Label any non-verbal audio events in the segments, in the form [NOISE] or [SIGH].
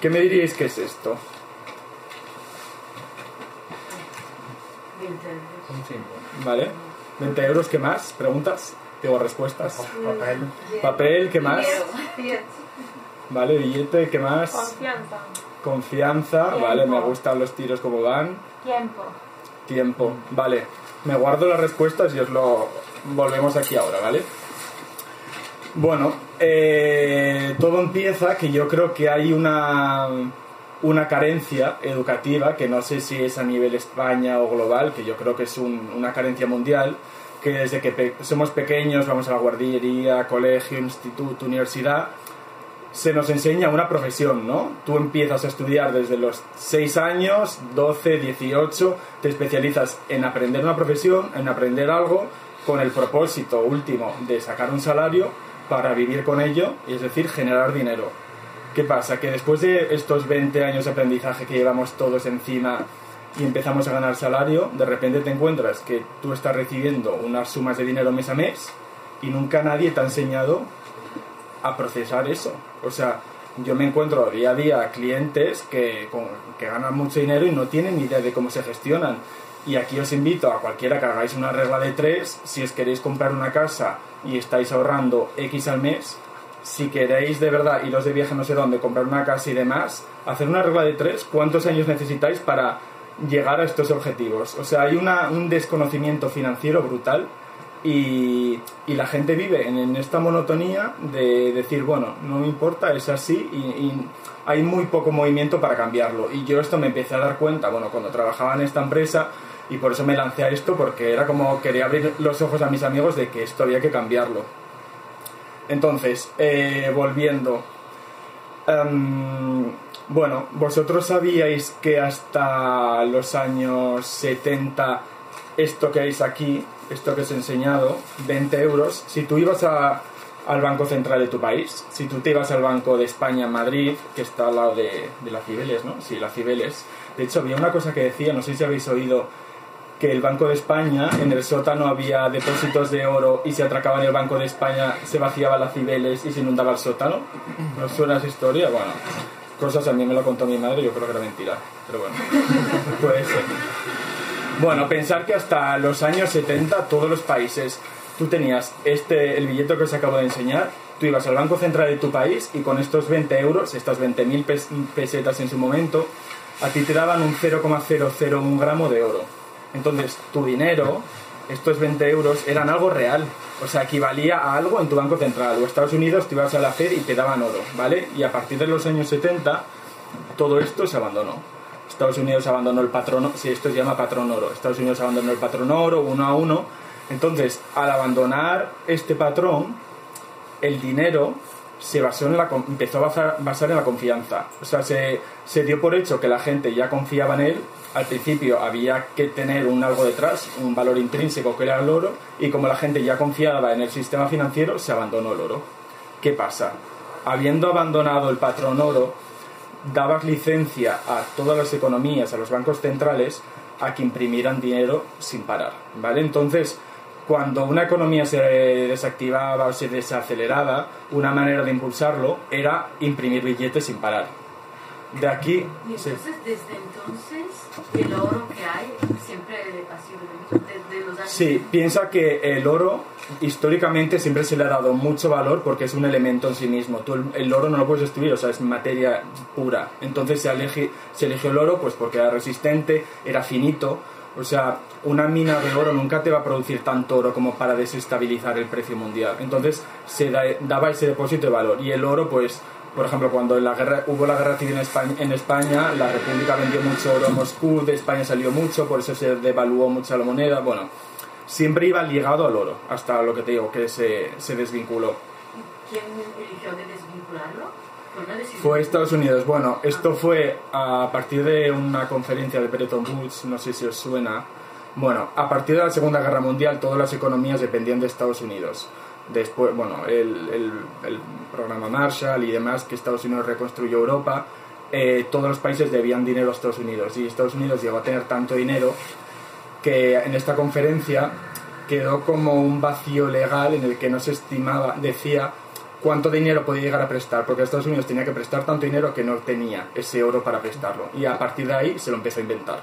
¿Qué me diríais que es esto? ¿Vale? 20 euros, ¿qué más? ¿Preguntas? Digo, respuestas. Papel. Papel, ¿qué más? Vale, billete, ¿qué más? Confianza. Confianza, Tiempo. vale, me gustan los tiros como van. Tiempo. Tiempo, vale. Me guardo las respuestas y os lo volvemos aquí ahora, ¿vale? Bueno, eh, todo empieza que yo creo que hay una, una carencia educativa, que no sé si es a nivel España o global, que yo creo que es un- una carencia mundial, que desde que pe- somos pequeños vamos a la guardería, colegio, instituto, universidad, se nos enseña una profesión, ¿no? Tú empiezas a estudiar desde los 6 años, 12, 18, te especializas en aprender una profesión, en aprender algo, con el propósito último de sacar un salario para vivir con ello, es decir, generar dinero. ¿Qué pasa? Que después de estos 20 años de aprendizaje que llevamos todos encima y empezamos a ganar salario, de repente te encuentras que tú estás recibiendo unas sumas de dinero mes a mes y nunca nadie te ha enseñado a procesar eso. O sea, yo me encuentro día a día clientes que, que ganan mucho dinero y no tienen ni idea de cómo se gestionan. Y aquí os invito a cualquiera que hagáis una regla de tres, si os queréis comprar una casa y estáis ahorrando X al mes, si queréis de verdad iros de viaje no sé dónde, comprar una casa y demás, hacer una regla de tres, ¿cuántos años necesitáis para llegar a estos objetivos? O sea, hay una- un desconocimiento financiero brutal y, y la gente vive en, en esta monotonía de decir, bueno, no me importa, es así y, y hay muy poco movimiento para cambiarlo. Y yo esto me empecé a dar cuenta, bueno, cuando trabajaba en esta empresa y por eso me lancé a esto porque era como quería abrir los ojos a mis amigos de que esto había que cambiarlo. Entonces, eh, volviendo. Em, bueno, vosotros sabíais que hasta los años 70 esto que veis aquí, esto que os he enseñado, 20 euros, si tú ibas a- al Banco Central de tu país, si tú te ibas al Banco de España en Madrid, que está al lado de, de la Cibeles, ¿no? Sí, la Cibeles. De hecho, había una cosa que decía, no sé si habéis oído, que el Banco de España, en el sótano había depósitos de oro y se atracaba en el Banco de España, se vaciaba la Cibeles y se inundaba el sótano. ¿No suena esa historia? Bueno, cosas a mí me lo contó mi madre, yo creo que era mentira, pero bueno, [LAUGHS] puede ser. Bueno, pensar que hasta los años 70 todos los países, tú tenías este, el billete que os acabo de enseñar, tú ibas al Banco Central de tu país y con estos 20 euros, estas 20.000 pes- pesetas en su momento, a ti te daban un 0,001 gramo de oro. Entonces, tu dinero, estos 20 euros, eran algo real. O sea, equivalía a algo en tu banco central. O Estados Unidos te ibas a la Fed y te daban oro, ¿vale? Y a partir de los años 70, todo esto se abandonó. Estados Unidos abandonó el patrón, si esto se llama patrón oro. Estados Unidos abandonó el patrón oro uno a uno. Entonces, al abandonar este patrón, el dinero se basó en la, empezó a basar en la confianza. O sea, se, se dio por hecho que la gente ya confiaba en él. Al principio había que tener un algo detrás, un valor intrínseco que era el oro, y como la gente ya confiaba en el sistema financiero, se abandonó el oro. ¿Qué pasa? Habiendo abandonado el patrón oro, dabas licencia a todas las economías, a los bancos centrales, a que imprimieran dinero sin parar, ¿vale? Entonces, cuando una economía se desactivaba o se desaceleraba, una manera de impulsarlo era imprimir billetes sin parar. De aquí... Y se- entonces, desde entonces, el oro que hay siempre ha sido desde los años... Sí, piensa que el oro históricamente siempre se le ha dado mucho valor porque es un elemento en sí mismo. Tú el, el oro no lo puedes destruir, o sea, es materia pura. Entonces se, se eligió el oro pues porque era resistente, era finito. O sea, una mina de oro nunca te va a producir tanto oro como para desestabilizar el precio mundial. Entonces se da- daba ese depósito de valor. Y el oro, pues, por ejemplo, cuando en la guerra, hubo la guerra civil en España, en España, la República vendió mucho oro a Moscú, de España salió mucho, por eso se devaluó mucho la moneda. Bueno, siempre iba ligado al oro, hasta lo que te digo, que se, se desvinculó. ¿Quién eligió de desvincularlo? Fue decisión. Fue Estados Unidos. Bueno, esto fue a partir de una conferencia de Bretton Woods, no sé si os suena. Bueno, a partir de la Segunda Guerra Mundial todas las economías dependían de Estados Unidos. Después, bueno, el, el- el programa Marshall y demás, que Estados Unidos reconstruyó Europa, eh, todos los países debían dinero a Estados Unidos. Y Estados Unidos llegó a tener tanto dinero que en esta conferencia quedó como un vacío legal en el que no se estimaba, decía cuánto dinero podía llegar a prestar, porque Estados Unidos tenía que prestar tanto dinero que no tenía ese oro para prestarlo. Y a partir de ahí se lo empezó a inventar.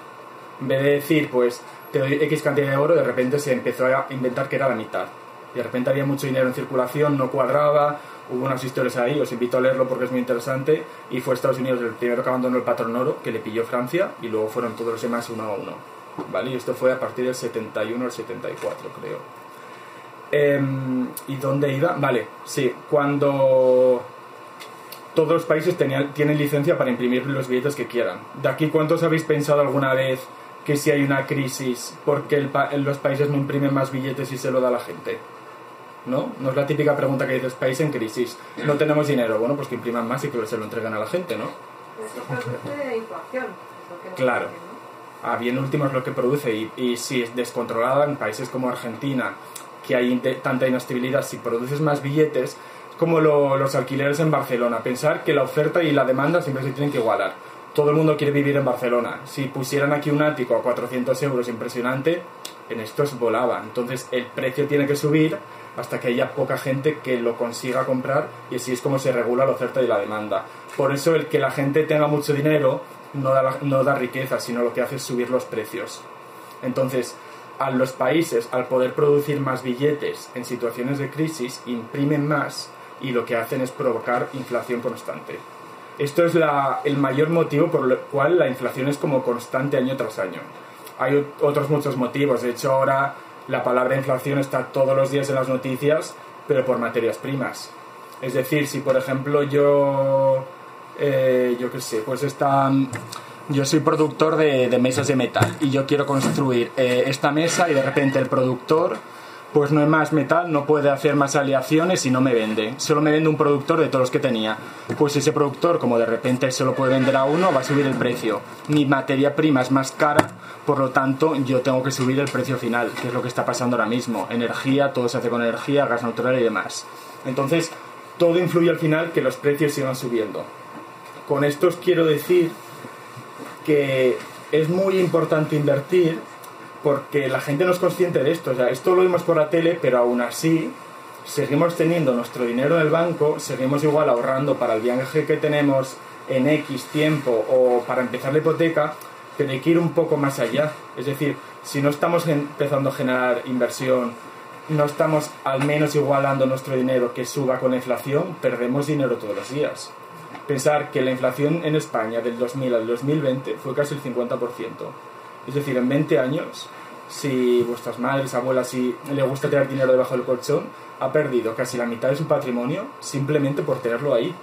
En vez de decir, pues, te doy X cantidad de oro, de repente se empezó a inventar que era la mitad. De repente había mucho dinero en circulación, no cuadraba, hubo unas historias ahí, os invito a leerlo porque es muy interesante, y fue Estados Unidos el primero que abandonó el patrón oro, que le pilló Francia, y luego fueron todos los demás uno a uno. ¿Vale? Y esto fue a partir del 71 al 74, creo. Em, ¿Y dónde iba? Vale, sí, cuando todos los países tenían, tienen licencia para imprimir los billetes que quieran. ¿De aquí cuántos habéis pensado alguna vez que si hay una crisis porque el los países no imprimen más billetes y se lo da a la gente? ¿No? No es la típica pregunta que dices, país en crisis, no tenemos dinero, bueno, pues que impriman más y que se lo entreguen a la gente, ¿no? Eso produce de inflación. es Claro. a bien último es lo que produce y, y si es descontrolada en países como Argentina que hay tanta inestabilidad si produces más billetes es como lo- los alquileres en Barcelona pensar que la oferta y la demanda siempre se tienen que igualar todo el mundo quiere vivir en Barcelona si pusieran aquí un ático a 400 euros impresionante en estos volaba entonces el precio tiene que subir hasta que haya poca gente que lo consiga comprar y así es como se regula la oferta y la demanda por eso el que la gente tenga mucho dinero no da, no da riqueza, sino lo que hace es subir los precios. Entonces, a los países, al poder producir más billetes en situaciones de crisis, imprimen más y lo que hacen es provocar inflación constante. Esto es la- el mayor motivo por el cual la inflación es como constante año tras año. Hay ot- otros muchos motivos. De hecho, ahora la palabra inflación está todos los días en las noticias, pero por materias primas. Es decir, si por ejemplo yo, eh, yo qué sé, pues está, yo soy productor de, de mesas de metal y yo quiero construir eh, esta mesa y de repente el productor pues no hay más metal, no puede hacer más aleaciones y no me vende. Solo me vende un productor de todos los que tenía. Pues ese productor, como de repente se lo puede vender a uno, va a subir el precio. Mi materia prima es más cara, por lo tanto yo tengo que subir el precio final, que es lo que está pasando ahora mismo. Energía, todo se hace con energía, gas natural y demás. Entonces, todo influye al final que los precios sigan subiendo. Con esto os quiero decir que es muy importante invertir porque la gente no es consciente de esto. O sea, esto lo vemos por la tele, pero aún así seguimos teniendo nuestro dinero en el banco, seguimos igual ahorrando para el viaje que tenemos en X tiempo o para empezar la hipoteca, pero hay que ir un poco más allá. Es decir, si no estamos empezando a generar inversión, no estamos al menos igualando nuestro dinero que suba con la inflación, perdemos dinero todos los días. Pensar que la inflación en España del 2000 al 2020 fue casi el 50%. Es decir, en 20 años, si vuestras madres, abuelas, si le gusta tener dinero debajo del colchón, ha perdido casi la mitad de su patrimonio simplemente por tenerlo ahí.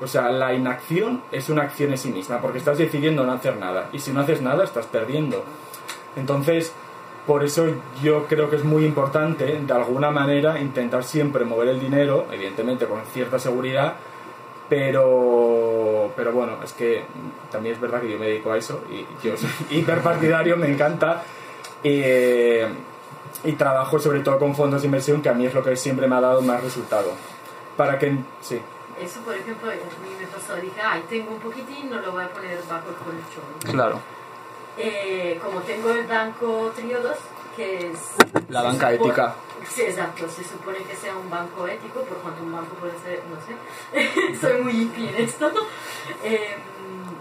O sea, la inacción es una acción en sí misma, porque estás decidiendo no hacer nada. Y si no haces nada, estás perdiendo. Entonces, por eso yo creo que es muy importante, de alguna manera, intentar siempre mover el dinero, evidentemente con cierta seguridad, pero, pero bueno, es que también es verdad que yo me dedico a eso y yo soy [LAUGHS] hiperpartidario, me encanta. Eh, y trabajo sobre todo con fondos de inversión, que a mí es lo que siempre me ha dado más resultado. Para que, sí, Eso, por ejemplo, a mí me pasó, dije, ay, tengo un poquitín, no lo voy a poner bajo el colchón. claro, Eh, como tengo el banco Triodos, que es... La banca supo- ética. Sí, exacto, se supone que sea un banco ético, por cuanto un banco puede ser, no sé, [LAUGHS] soy muy hippie en esto. Eh,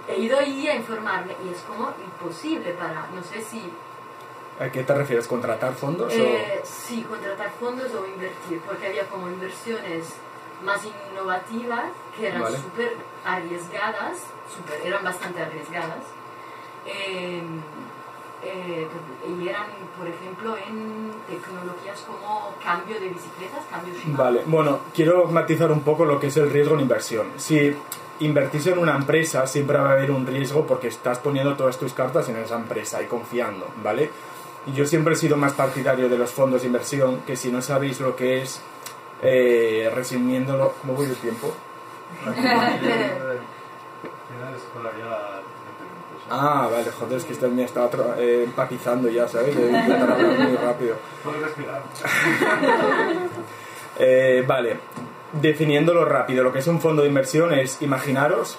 he ido ahí a informarme y es como imposible para, no sé si, ¿a qué te refieres? ¿Contratar fondos? eh, sí, contratar fondos o invertir, porque había como inversiones más innovativas que eran Vale. súper arriesgadas, súper, eran bastante arriesgadas. Eh, eh, y eran, por ejemplo, en tecnologías como cambio de bicicletas, cambio o... Shimano. Vale, bueno, quiero matizar un poco lo que es el riesgo en inversión. Si invertís en una empresa, siempre va a haber un riesgo porque estás poniendo todas tus cartas en esa empresa y confiando, ¿vale? Yo siempre he sido más partidario de los fondos de inversión, que si no sabéis lo que es, eh, resumiéndolo, ¿cómo voy de tiempo? Tienes todavía 20 minutos. Ah, vale, joder, es que esto me tra- eh, empatizando ya, ¿sabes? Intentar hablar muy rápido. [LAUGHS] Eh, vale, definiéndolo rápido, lo que es un fondo de inversión es, imaginaros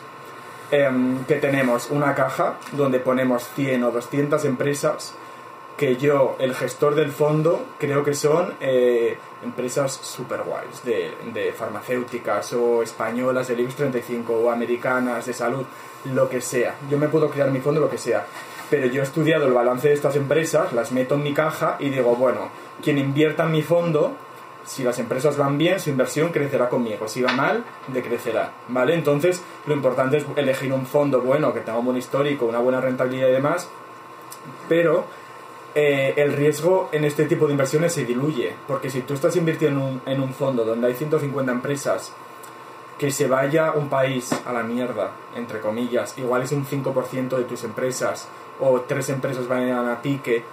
em, que tenemos una caja donde ponemos 100 o 200 empresas que yo, el gestor del fondo, creo que son eh, empresas super guays, de, de farmacéuticas o españolas del IBEX 35 o americanas de salud, lo que sea. Yo me puedo crear mi fondo, lo que sea. Pero yo he estudiado el balance de estas empresas, las meto en mi caja y digo, bueno, quien invierta en mi fondo, si las empresas van bien, su inversión crecerá conmigo. Si va mal, decrecerá. ¿Vale? Entonces, lo importante es elegir un fondo bueno, que tenga un buen histórico, una buena rentabilidad y demás. Pero eh, el riesgo en este tipo de inversiones se diluye. Porque si tú estás invirtiendo en un, en un fondo donde hay 150 empresas, que se vaya un país a la mierda, entre comillas, igual es un 5% de tus empresas, o tres empresas vayan a pique,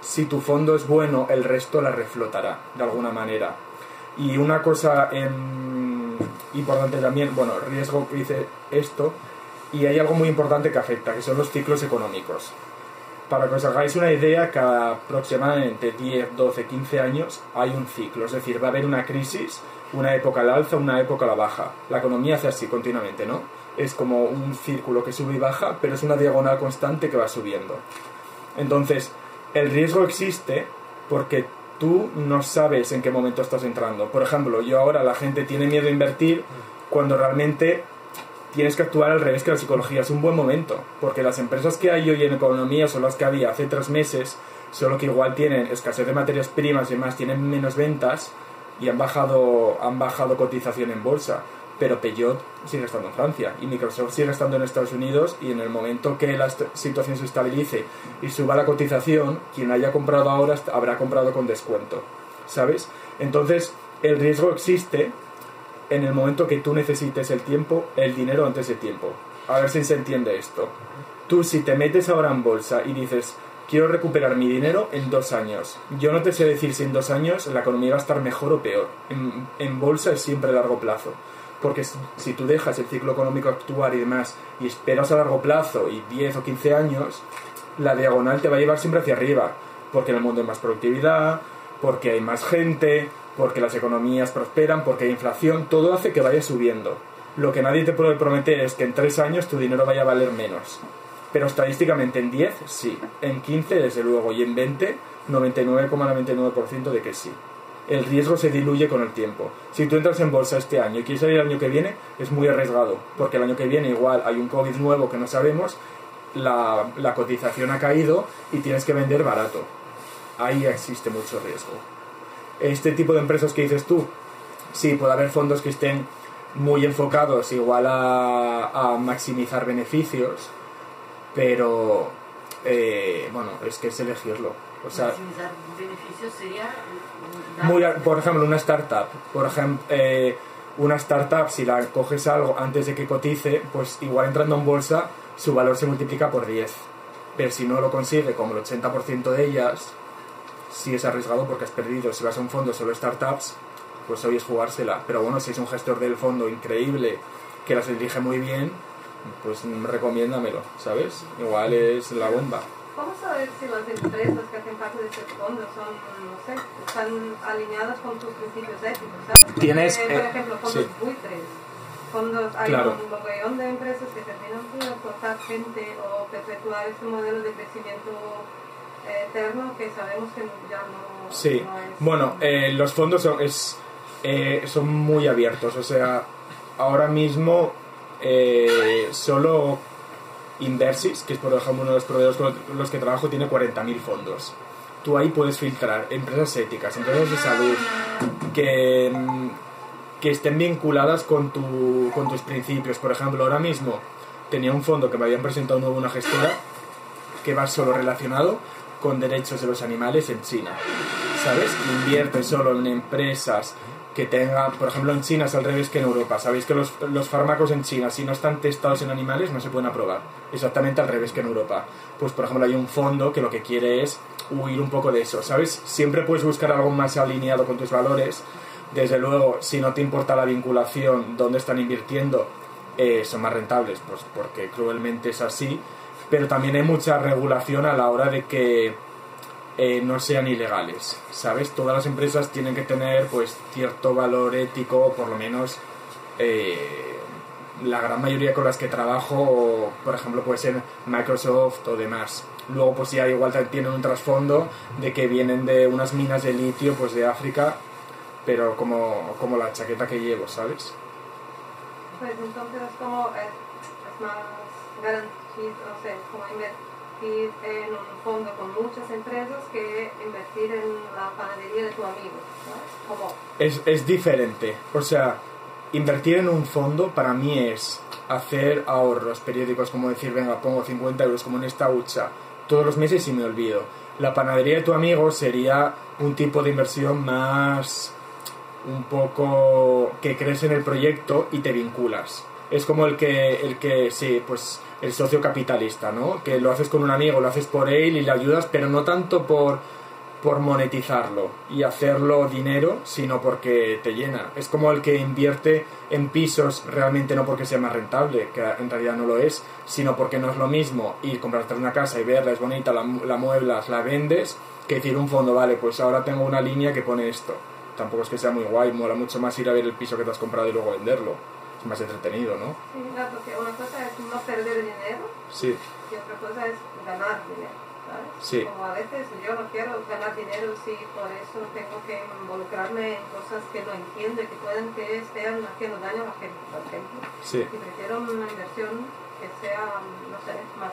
si tu fondo es bueno, el resto la reflotará de alguna manera. Y una cosa em, importante también, bueno, riesgo que dice esto, y hay algo muy importante que afecta, que son los ciclos económicos. Para que os hagáis una idea, cada aproximadamente 10, 12, 15 años hay un ciclo, es decir, va a haber una crisis, una época al alza, una época a la baja. La economía hace así continuamente, ¿no? Es como un círculo que sube y baja, pero es una diagonal constante que va subiendo. Entonces, el riesgo existe porque tú no sabes en qué momento estás entrando. Por ejemplo, yo ahora la gente tiene miedo a invertir cuando realmente tienes que actuar al revés que la psicología. Es un buen momento, porque las empresas que hay hoy en economía son las que había hace tres meses, solo que igual tienen escasez de materias primas y demás, tienen menos ventas y han bajado, han bajado cotización en bolsa pero Peugeot sigue estando en Francia y Microsoft sigue estando en Estados Unidos y en el momento que la situación se estabilice y suba la cotización, quien haya comprado ahora habrá comprado con descuento, ¿sabes? Entonces, el riesgo existe en el momento que tú necesites el tiempo, el dinero antes de tiempo. A ver si se entiende esto. Tú si te metes ahora en bolsa y dices, quiero recuperar mi dinero en dos años. Yo no te sé decir si en dos años la economía va a estar mejor o peor. En, en bolsa es siempre largo plazo porque si tú dejas el ciclo económico actuar y demás y esperas a largo plazo y 10 o 15 años, la diagonal te va a llevar siempre hacia arriba, porque en el mundo hay más productividad, porque hay más gente, porque las economías prosperan, porque hay inflación, todo hace que vaya subiendo. Lo que nadie te puede prometer es que en 3 años tu dinero vaya a valer menos. Pero estadísticamente en 10 sí, en 15 desde luego y en 20 99,99% de que sí el riesgo se diluye con el tiempo. Si tú entras en bolsa este año y quieres salir el año que viene, es muy arriesgado, porque el año que viene igual hay un COVID nuevo que no sabemos, la, la cotización ha caído y tienes que vender barato. Ahí existe mucho riesgo. Este tipo de empresas que dices tú, sí, puede haber fondos que estén muy enfocados igual a, a maximizar beneficios, pero eh, bueno, es que es elegirlo. O sea, maximizar beneficios sería muy, por ejemplo, una startup. Por ejemplo, eh, una startup, si la coges algo antes de que cotice, pues igual entrando en bolsa, su valor se multiplica por 10. Pero si no lo consigue, como el 80% de ellas, sí es arriesgado porque has perdido. Si vas a un fondo solo startups, pues hoy es jugársela. Pero bueno, si es un gestor del fondo increíble, que las elige muy bien, pues recomiéndamelo, ¿sabes? Igual es la bomba. ¿Cómo saber si las empresas que hacen parte de ese fondo son, no sé, están alineadas con tus principios éticos? ¿sabes? Tienes, Porque, eh, por ejemplo, fondos sí. buitres. Fondos, hay Claro. un mogollón de empresas que terminan por aportar gente o perpetuar ese modelo de crecimiento eterno que sabemos que ya no, Sí, no es. bueno, eh, los fondos son, es, eh, son muy abiertos, o sea, ahora mismo eh, solo Inversis, que es por ejemplo uno de los proveedores con los que trabajo, tiene 40.000 fondos. Tú ahí puedes filtrar empresas éticas, empresas de salud, que, mm, que estén vinculadas con, tu, con tus principios. Por ejemplo, ahora mismo tenía un fondo que me habían presentado nuevo una gestora que va solo relacionado con derechos de los animales en China. ¿Sabes? Invierte solo en empresas que tengan, por ejemplo, en China es al revés que en Europa. Sabéis que los, los fármacos en China, si no están testados en animales, no se pueden aprobar. Exactamente al revés que en Europa. Pues, por ejemplo, hay un fondo que lo que quiere es huir un poco de eso, ¿sabes? Siempre puedes buscar algo más alineado con tus valores. Desde luego, si no te importa la vinculación, dónde están invirtiendo, eh, son más rentables, pues porque cruelmente es así. Pero también hay mucha regulación a la hora de que eh, no sean ilegales, ¿sabes? Todas las empresas tienen que tener pues cierto valor ético, por lo menos eh, la gran mayoría con las que trabajo, por ejemplo, puede ser Microsoft o demás. Luego, pues ya igual tienen un trasfondo de que vienen de unas minas de litio, pues de África, pero como, como la chaqueta que llevo, ¿sabes? Pues entonces es como, es, es más garantido, no sé, como invertir en un fondo con muchas empresas que invertir en la panadería de tu amigo. Como, Es, es diferente. O sea, invertir en un fondo para mí es hacer ahorros periódicos, como decir, venga, pongo 50 euros como en esta hucha todos los meses y me olvido. La panadería de tu amigo sería un tipo de inversión más un poco que crees en el proyecto y te vinculas. Es como el que, el que, sí, pues el socio capitalista, ¿no? Que lo haces con un amigo, lo haces por él y le ayudas, pero no tanto por, por monetizarlo y hacerlo dinero, sino porque te llena. Es como el que invierte en pisos realmente no porque sea más rentable, que en realidad no lo es, sino porque no es lo mismo ir comprarte una casa y verla, es bonita, la, la mueblas, la vendes, que decir un fondo, vale, pues ahora tengo una línea que pone esto. Tampoco es que sea muy guay, mola mucho más ir a ver el piso que te has comprado y luego venderlo. Más entretenido, ¿no? sí, claro, porque una cosa es no perder dinero Sí, y otra cosa es ganar dinero, ¿sabes? Sí. Como a veces yo no quiero ganar dinero si por eso tengo que involucrarme en cosas que no entiendo y que pueden que estén haciendo daño a la gente, por ejemplo. sí, Y prefiero una inversión que sea, no sé, más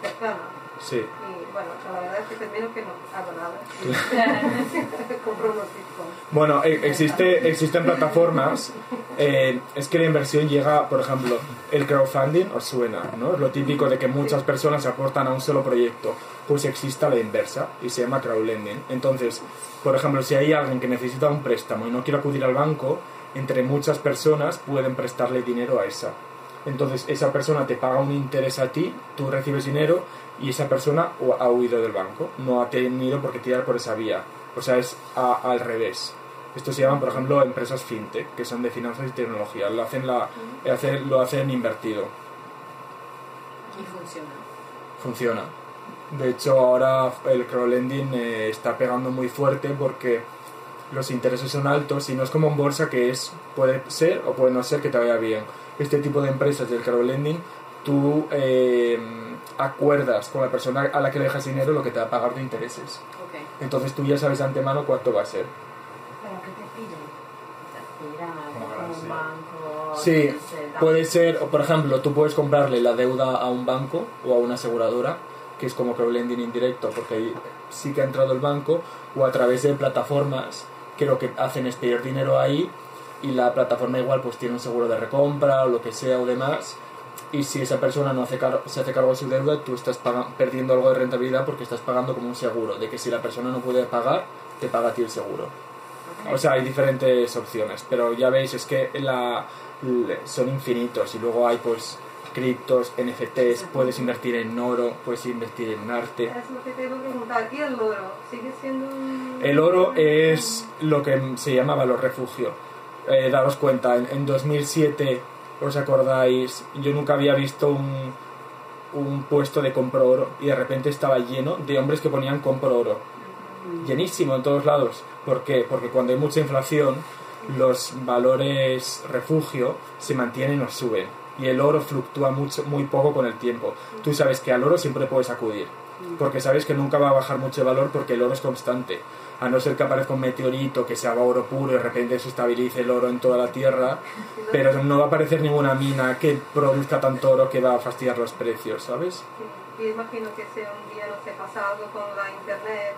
cercana. Sí. Y bueno, la verdad es que termino que no hago nada. [LAUGHS] Compro unos bitcoins. Bueno, e- existe, existen plataformas. eh, es que la inversión llega, por ejemplo, el crowdfunding os suena, ¿no? Es lo típico de que muchas personas aportan a un solo proyecto. Pues existe la inversa y se llama crowdlending. Entonces, por ejemplo, si hay alguien que necesita un préstamo y no quiere acudir al banco, entre muchas personas pueden prestarle dinero a esa. Entonces, esa persona te paga un interés a ti, tú recibes dinero y esa persona ha huido del banco. No ha tenido por qué tirar por esa vía. O sea, es a- al revés. Esto se llaman, por ejemplo, empresas fintech, que son de finanzas y tecnología. Lo hacen, la, hacen- lo hacen invertido. Y funciona. Funciona. De hecho, ahora el crowdlending eh, está pegando muy fuerte porque los intereses son altos y no es como en bolsa que es puede ser o puede no ser que te vaya bien. Este tipo de empresas del crowdlending, tú eh, acuerdas con la persona a la que le dejas dinero lo que te va a pagar de intereses. Ok. Entonces tú ya sabes de antemano cuánto va a ser. ¿Pero qué te piden? ¿Te piden algo Como como un garantía. banco? Sí, puede ser, o por ejemplo, tú puedes comprarle la deuda a un banco o a una aseguradora, que es como crowdlending indirecto, porque ahí sí que ha entrado el banco, o a través de plataformas que lo que hacen es pedir dinero ahí y la plataforma igual pues tiene un seguro de recompra o lo que sea o demás. Y si esa persona no hace se hace cargo de su deuda, tú estás perdiendo algo de rentabilidad porque estás pagando como un seguro, de que si la persona no puede pagar, te paga a ti el seguro. Ok. O sea, hay diferentes opciones, pero ya veis, es que la, son infinitos y luego hay pues criptos, NFTs, puedes invertir en oro, puedes invertir en arte. Es lo que te iba a preguntar. ¿Y el oro? ¿Sigue siendo un... El oro es lo que se llama valor refugio. Eh, daros cuenta, en, en 2007, ¿os acordáis? Yo nunca había visto un, un puesto de compro oro y de repente estaba lleno de hombres que ponían compro oro. Llenísimo en todos lados. ¿Por qué? Porque cuando hay mucha inflación, los valores refugio se mantienen o suben. Y el oro fluctúa mucho, muy poco con el tiempo. Tú sabes que al oro siempre puedes acudir. Porque sabes que nunca va a bajar mucho valor porque el oro es constante. A no ser que aparezca un meteorito que se haga oro puro y de repente se estabilice el oro en toda la Tierra. Pero no va a aparecer ninguna mina que produzca tanto oro que va a fastidiar los precios, ¿sabes? Sí, y imagino que si un día no se pasa algo con la internet,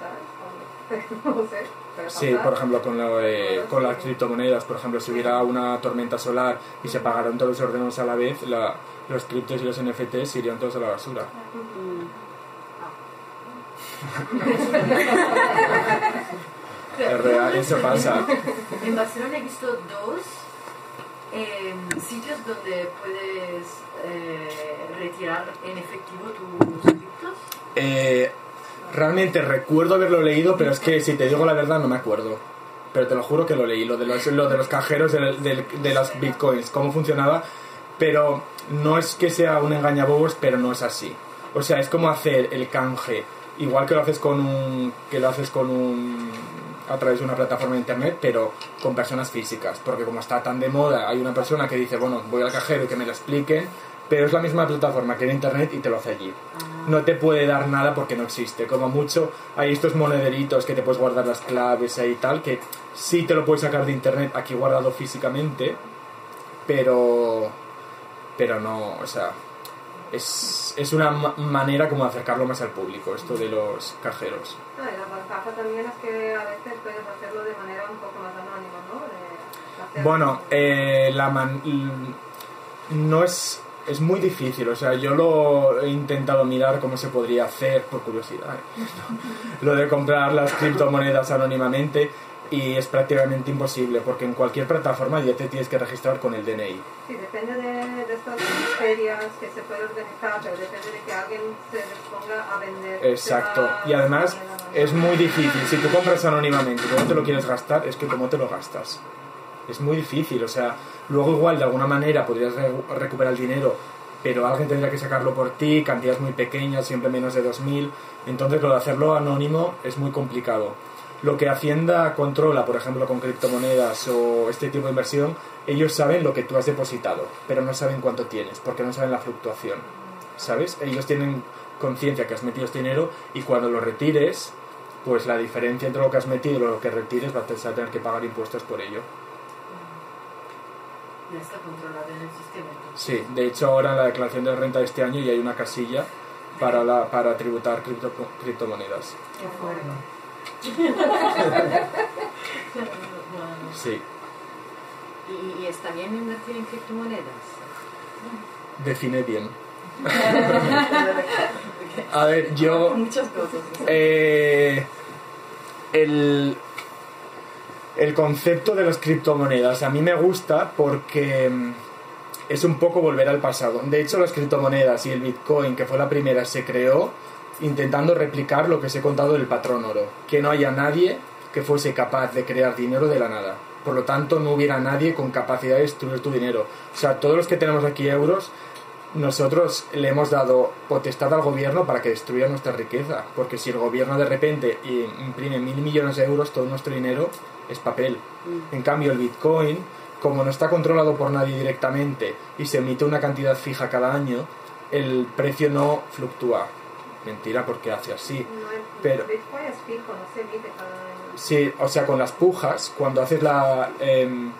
¿sabes? [LAUGHS] No sé. Sí, por ejemplo, con, lo de- con las criptomonedas, por ejemplo, si hubiera una tormenta solar y se pagaron todos los ordenadores a la vez, la- los criptos y los NFTs irían todos a la basura. Es real, eso pasa. En Barcelona he visto dos eh, sitios donde puedes eh, retirar en efectivo tus criptos. Eh, realmente recuerdo haberlo leído, pero es que si te digo la verdad no me acuerdo. Pero te lo juro que lo leí, lo de los, lo de los cajeros de, de, de las bitcoins, cómo funcionaba. Pero no es que sea un engañabobos, pero no es así. O sea, es como hacer el canje, igual que lo haces con un, que lo haces con un, a través de una plataforma de internet, pero con personas físicas, porque como está tan de moda, hay una persona que dice, bueno, voy al cajero y que me lo expliquen, pero es la misma plataforma que en internet y te lo hace allí. Ah, No te puede dar nada porque no existe. Como mucho, hay estos monederitos que te puedes guardar las claves ahí y tal, que sí te lo puedes sacar de internet aquí guardado físicamente, pero. Pero no, o sea. Es, es una ma- manera como de acercarlo más al público, esto de los cajeros. No, y la ventaja también es que a veces puedes hacerlo de manera un poco más anónima, ¿no? De Bueno, eh, la man- l- no es es muy difícil, o sea, yo lo he intentado mirar cómo se podría hacer por curiosidad, ¿eh? [LAUGHS] lo de comprar las criptomonedas anónimamente y es prácticamente imposible porque en cualquier plataforma ya te tienes que registrar con el DNI. Sí, depende de, de estas ferias que se puede organizar, pero depende de que alguien se disponga a vender. Exacto, y además es muy difícil, si tú compras anónimamente y luego te lo quieres gastar, es que cómo te lo gastas. Es muy difícil, o sea, luego igual de alguna manera podrías re- recuperar el dinero, pero alguien tendría que sacarlo por ti, cantidades muy pequeñas, siempre menos de 2.000, entonces lo de hacerlo anónimo es muy complicado. Lo que Hacienda controla, por ejemplo, con criptomonedas o este tipo de inversión, ellos saben lo que tú has depositado, pero no saben cuánto tienes, porque no saben la fluctuación. ¿Sabes? Ellos tienen conciencia que has metido este dinero y cuando lo retires, pues la diferencia entre lo que has metido y lo que retires vas a tener que pagar impuestos por ello. está controlado en el sistema. Sí, de hecho ahora en la declaración de renta de este año ya hay una casilla para, la, para tributar cripto, criptomonedas. Qué. [LAUGHS] Sí. ¿Y, y está bien invertir en criptomonedas? Define bien. [LAUGHS] A ver, yo... Muchas cosas. Eh, el, el concepto de las criptomonedas a mí me gusta porque mm, es un poco volver al pasado. De hecho, las criptomonedas y el Bitcoin, que fue la primera, se creó intentando replicar lo que os he contado del patrón oro. Que no haya nadie que fuese capaz de crear dinero de la nada. Por lo tanto, no hubiera nadie con capacidad de destruir tu dinero. O sea, todos los que tenemos aquí euros, nosotros le hemos dado potestad al gobierno para que destruya nuestra riqueza. Porque si el gobierno de repente imprime mil millones de euros, todo nuestro dinero es papel. En cambio, el Bitcoin, como no está controlado por nadie directamente y se emite una cantidad fija cada año, el precio no fluctúa. Mentira, porque hace así. Pero-. Sí, o sea, con las pujas, cuando haces la. em,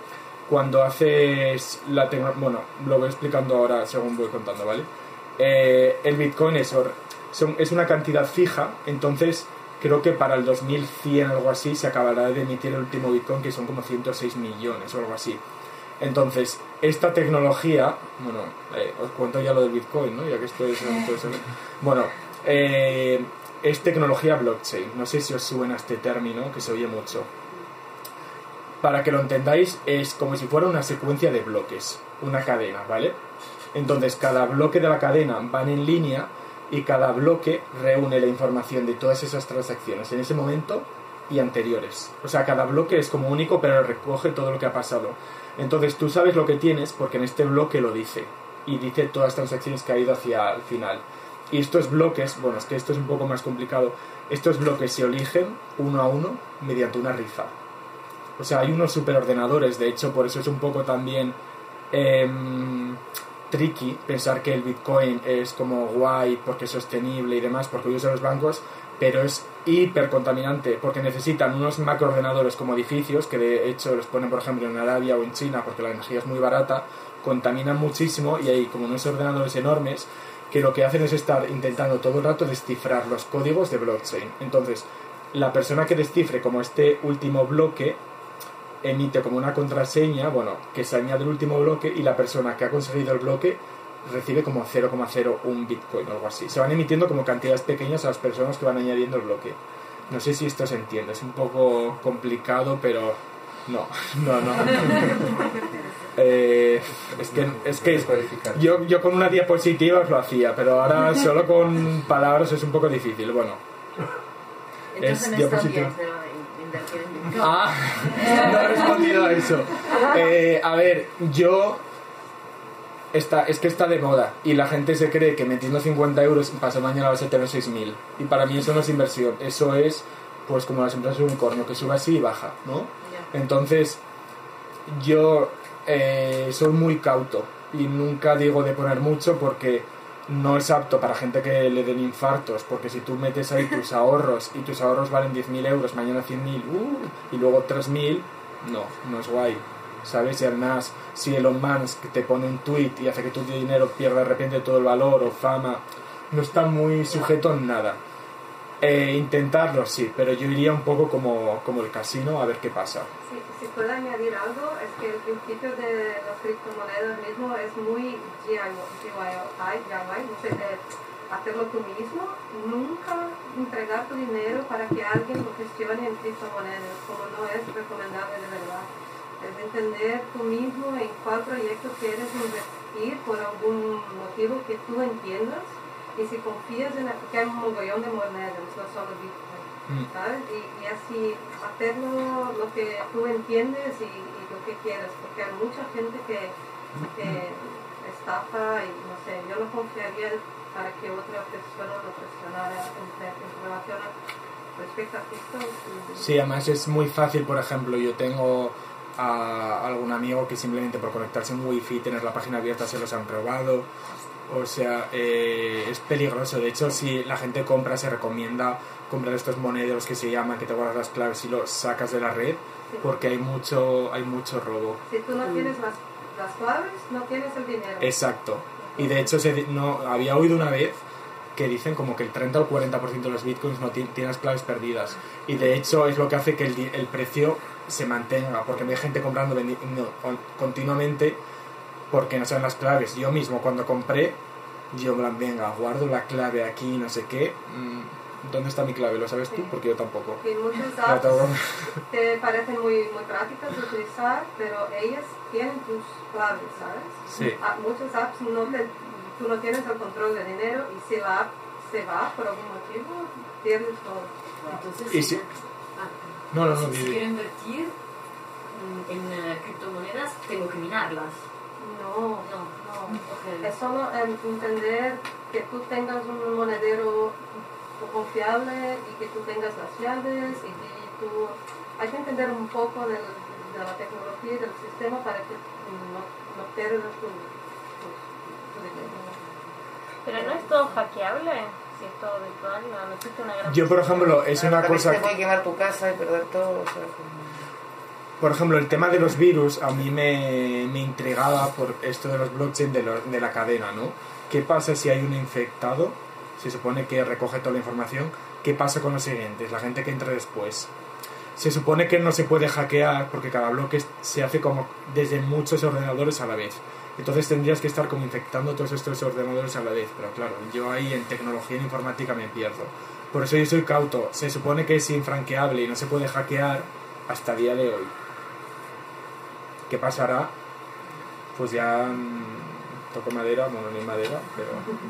cuando haces la Bueno, lo voy explicando ahora según voy contando, ¿vale? Eh, el Bitcoin es, es una cantidad fija, entonces creo que para el 2100 algo así se acabará de emitir el último Bitcoin, que son como 106 millones o algo así. Entonces, esta tecnología, bueno, eh, os cuento ya lo del Bitcoin, ¿no? Ya que esto es... [LAUGHS] bueno, eh, es tecnología blockchain. No sé si os suena este término, que se oye mucho. Para que lo entendáis, es como si fuera una secuencia de bloques, una cadena, ¿vale? Entonces, cada bloque de la cadena van en línea y cada bloque reúne la información de todas esas transacciones en ese momento y anteriores. O sea, cada bloque es como único, pero recoge todo lo que ha pasado. Entonces, tú sabes lo que tienes porque en este bloque lo dice. Y dice todas las transacciones que ha ido hacia el final. Y estos bloques, bueno, es que esto es un poco más complicado. Estos bloques se eligen uno a uno mediante una rifa. O sea, hay unos superordenadores, de hecho, por eso es un poco también em, tricky pensar que el Bitcoin es como guay porque es sostenible y demás, porque usa los bancos, pero es hiper contaminante porque necesitan unos macroordenadores como edificios, que de hecho los ponen, por ejemplo, en Arabia o en China porque la energía es muy barata, contaminan muchísimo y hay como unos ordenadores enormes que lo que hacen es estar intentando todo el rato descifrar los códigos de blockchain. Entonces, la persona que descifre como este último bloque emite como una contraseña, bueno, que se añade el último bloque y la persona que ha conseguido el bloque recibe como 0,01 Bitcoin o algo así. Se van emitiendo como cantidades pequeñas a las personas que van añadiendo el bloque. No sé si esto se entiende, es un poco complicado, pero no, [LAUGHS] no, no. [LAUGHS] Eh, es que, es que yo, yo con una diapositiva os lo hacía, pero ahora [LAUGHS] solo con palabras es un poco difícil. Bueno, Entonces Es diapositiva. Ah, no he respondido a eso. Eh, a ver, yo. Está, es que está de moda y la gente se cree que metiendo 50 euros pasado mañana vas a tener 6.000. Y para mí eso no es inversión, eso es pues como las empresas de unicornio, que sube así y baja, ¿no? Entonces, yo eh, soy muy cauto y nunca digo de poner mucho porque no es apto para gente que le den infartos, porque si tú metes ahí tus ahorros y tus ahorros valen 10.000 euros, mañana 100.000 uh, y luego 3.000, no, no es guay. ¿Sabes? Y si Elon Musk te pone un tweet y hace que tu dinero pierda de repente todo el valor o fama, no está muy sujeto en nada. Eh, intentarlo sí, pero yo iría un poco como, como el casino a ver qué pasa. Si, si puedo añadir algo, es que el principio de las criptomonedas mismo es muy DIY, no sé, de hacerlo tú mismo, nunca entregar tu dinero para que alguien lo gestione en criptomonedas, como no es recomendable de verdad. Es entender tú mismo en cuál proyecto quieres invertir por algún motivo que tú entiendas y si confías en porque hay un mogollón de monedas, no solo Bitcoin. Mm. ¿sabes? Y, y así hacerlo lo que tú entiendes y, y lo que quieras, porque hay mucha gente que, que estafa y no sé, yo no confiaría para que otra persona lo presionara en, relación a respecto a esto. Sí, además es muy fácil, por ejemplo, yo tengo a algún amigo que simplemente por conectarse en wifi y tener la página abierta se los han robado. O sea, eh, es peligroso. De hecho, si la gente compra, se recomienda comprar estos monederos que se llaman, que te guardas las claves y los sacas de la red, Sí. porque hay mucho, hay mucho robo. Si tú no tienes las, las claves, no tienes el dinero. Exacto. Y de hecho, se, no, había oído una vez que dicen como que el 30 o 40% de los bitcoins no ti- tienen las claves perdidas. Y de hecho es lo que hace que el, el precio se mantenga, porque hay gente comprando no, con- continuamente porque no saben las claves. Yo mismo cuando compré, yo plan, venga, guardo la clave aquí, no sé qué. mm, ¿Dónde está mi clave? ¿Lo sabes tú? Sí. Porque yo tampoco. Y muchas [LAUGHS] apps te parecen muy, muy prácticas de utilizar, pero ellas tienen tus claves, ¿sabes? Sí. Ah, muchas apps no te, tú no tienes el control del dinero y si la app se va por algún motivo, pierdes todo. Entonces, Y si ah, No, no, no, si, quiero invertir mm, en eh, criptomonedas, tengo que minarlas. No, No, no, es solo entender que tú tengas un monedero confiable y que tú tengas las llaves y que tú... Hay que entender un poco del- de la tecnología y del sistema para que no, no pierdas tu, tu, tu dinero. Pero no es todo hackeable, si es todo virtual, no, no existe una gran... Yo, por ejemplo, es una cosa... Te que- puede quemar tu casa y perder todo. O sea, como- Por ejemplo, el tema de los virus a mí me, me intrigaba por esto de los blockchain de, lo- de la cadena, ¿no? ¿Qué pasa si hay un infectado? Se supone que recoge toda la información. ¿Qué pasa con los siguientes? La gente que entre después. Se supone que no se puede hackear porque cada bloque se hace como desde muchos ordenadores a la vez. Entonces tendrías que estar como infectando todos estos ordenadores a la vez. Pero claro, yo ahí en tecnología e informática me pierdo. Por eso yo soy cauto. Se supone que es infranqueable y no se puede hackear hasta día de hoy. ¿Qué pasará? Pues ya mm, toco madera, bueno, no hay madera, pero...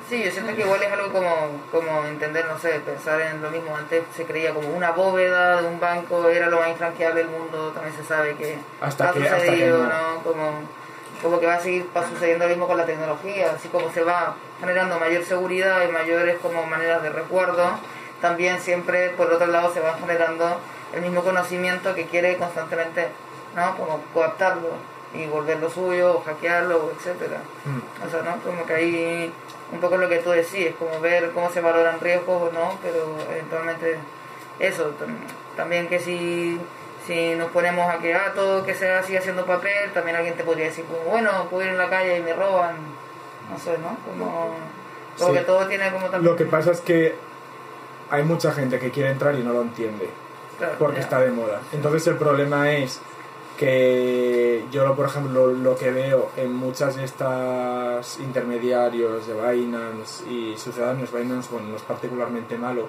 Sí, yo siento que igual es algo como, como entender, no sé, pensar en lo mismo. Antes se creía como una bóveda de un banco era lo más infranqueable del mundo. También se sabe que Hasta ha que- hasta que sucedido, no. ¿no? Como, como que va a seguir va sucediendo lo mismo con la tecnología. Así como se va generando mayor seguridad y mayores como maneras de recuerdo, también siempre por otro lado se va generando el mismo conocimiento que quiere constantemente, ¿no? Como coaptarlo y volverlo suyo, o hackearlo, etcétera. Mm. O sea, ¿no? Como que hay un poco lo que tú decís, como ver cómo se valoran riesgos o no, pero eventualmente eso, tam- también que si, si nos ponemos a que ah, todo que sea así haciendo papel, también alguien te podría decir, como, bueno, puedo ir en la calle y me roban, no sé, ¿no? Como, como Sí. que todo tiene como también... Lo que pasa es que hay mucha gente que quiere entrar y no lo entiende, Claro, porque ya. está de moda. Entonces el problema es que yo, lo- por ejemplo, lo que veo en muchas de estas intermediarios de Binance y sucedáneos, Binance, bueno, no es particularmente malo,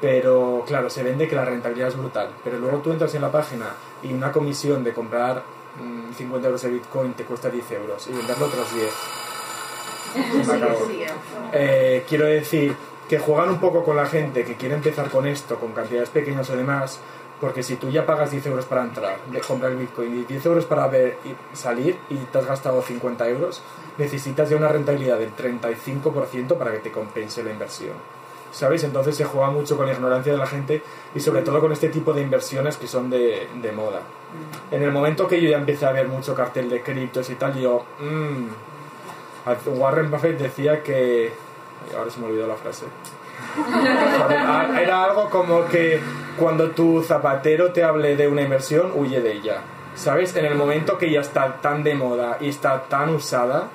pero claro, se vende que la rentabilidad es brutal, pero luego tú entras en la página y una comisión de comprar mm, 50 euros de Bitcoin te cuesta 10 euros y venderlo otros 10. Sigue, Me acabo. sigue. Eh, quiero decir que juegan un poco con la gente que quiere empezar con esto, con cantidades pequeñas o demás, porque si tú ya pagas 10 euros para entrar, de comprar el Bitcoin y 10 euros para ver y salir y te has gastado 50 euros, necesitas ya una rentabilidad del 35% para que te compense la inversión. ¿sabes? Entonces se juega mucho con la ignorancia de la gente y sobre todo con este tipo de inversiones que son de, de moda. En el momento que yo ya empecé a ver mucho cartel de criptos y tal, yo... mm, Warren Buffett decía que... Ahora se me olvidó la frase. [LAUGHS] Ah, Era algo como que cuando tu zapatero te hable de una inversión, huye de ella. ¿Sabes? En el momento que ya está tan de moda y está tan usada,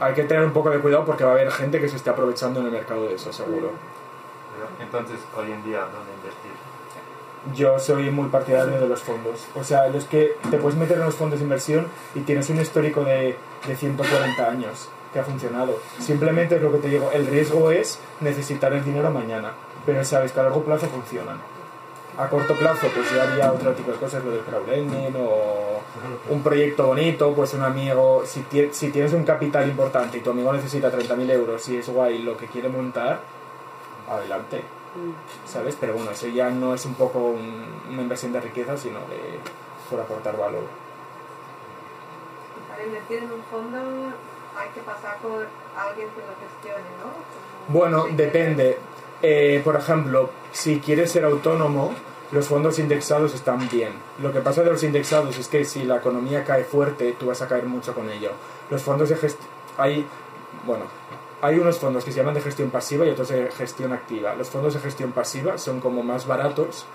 hay que tener un poco de cuidado porque va a haber gente que se esté aprovechando en el mercado de eso, seguro. Entonces, hoy en día, ¿dónde invertir? Yo soy muy partidario de los fondos. O sea, los que te puedes meter en los fondos de inversión y tienes un histórico de, de 140 años que ha funcionado. Simplemente es lo que te digo, el riesgo es necesitar el dinero mañana, pero sabes que a largo plazo funcionan. A corto plazo, pues yo haría otro tipo de cosas, lo del crowdlending o un proyecto bonito, pues un amigo, si, si tienes un capital importante y tu amigo necesita 30.000 euros y es guay lo que quiere montar, adelante. ¿sabes? Pero bueno, eso ya no es un poco un- una inversión de riqueza, sino de por aportar valor. Para invertir en un fondo hay que pasar por alguien que lo gestione, ¿no? Bueno, depende. Eh, por ejemplo, si quieres ser autónomo, los fondos indexados están bien. Lo que pasa de los indexados es que si la economía cae fuerte, tú vas a caer mucho con ello. Los fondos de gestión... Hay, bueno, hay unos fondos que se llaman de gestión pasiva y otros de gestión activa. Los fondos de gestión pasiva son como más baratos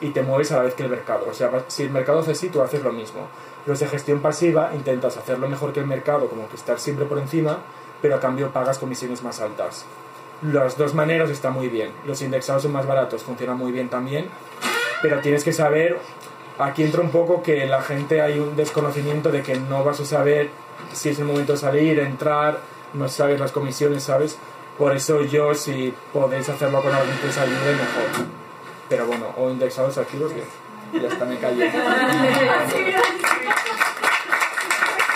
y te mueves a la vez que el mercado. O sea, si el mercado hace así, tú haces lo mismo. Los de gestión pasiva intentas hacerlo mejor que el mercado, como que estar siempre por encima, pero a cambio pagas comisiones más altas. Las dos maneras están muy bien. Los indexados son más baratos, funcionan muy bien también, pero tienes que saber, aquí entra un poco que la gente hay un desconocimiento de que no vas a saber si es el momento de salir, entrar, no sabes las comisiones, ¿sabes? Por eso yo, si podéis hacerlo con alguien que os ayude, mejor. Pero bueno, o indexados activos, bien. Ya está, me mira, [LAUGHS] [LAUGHS]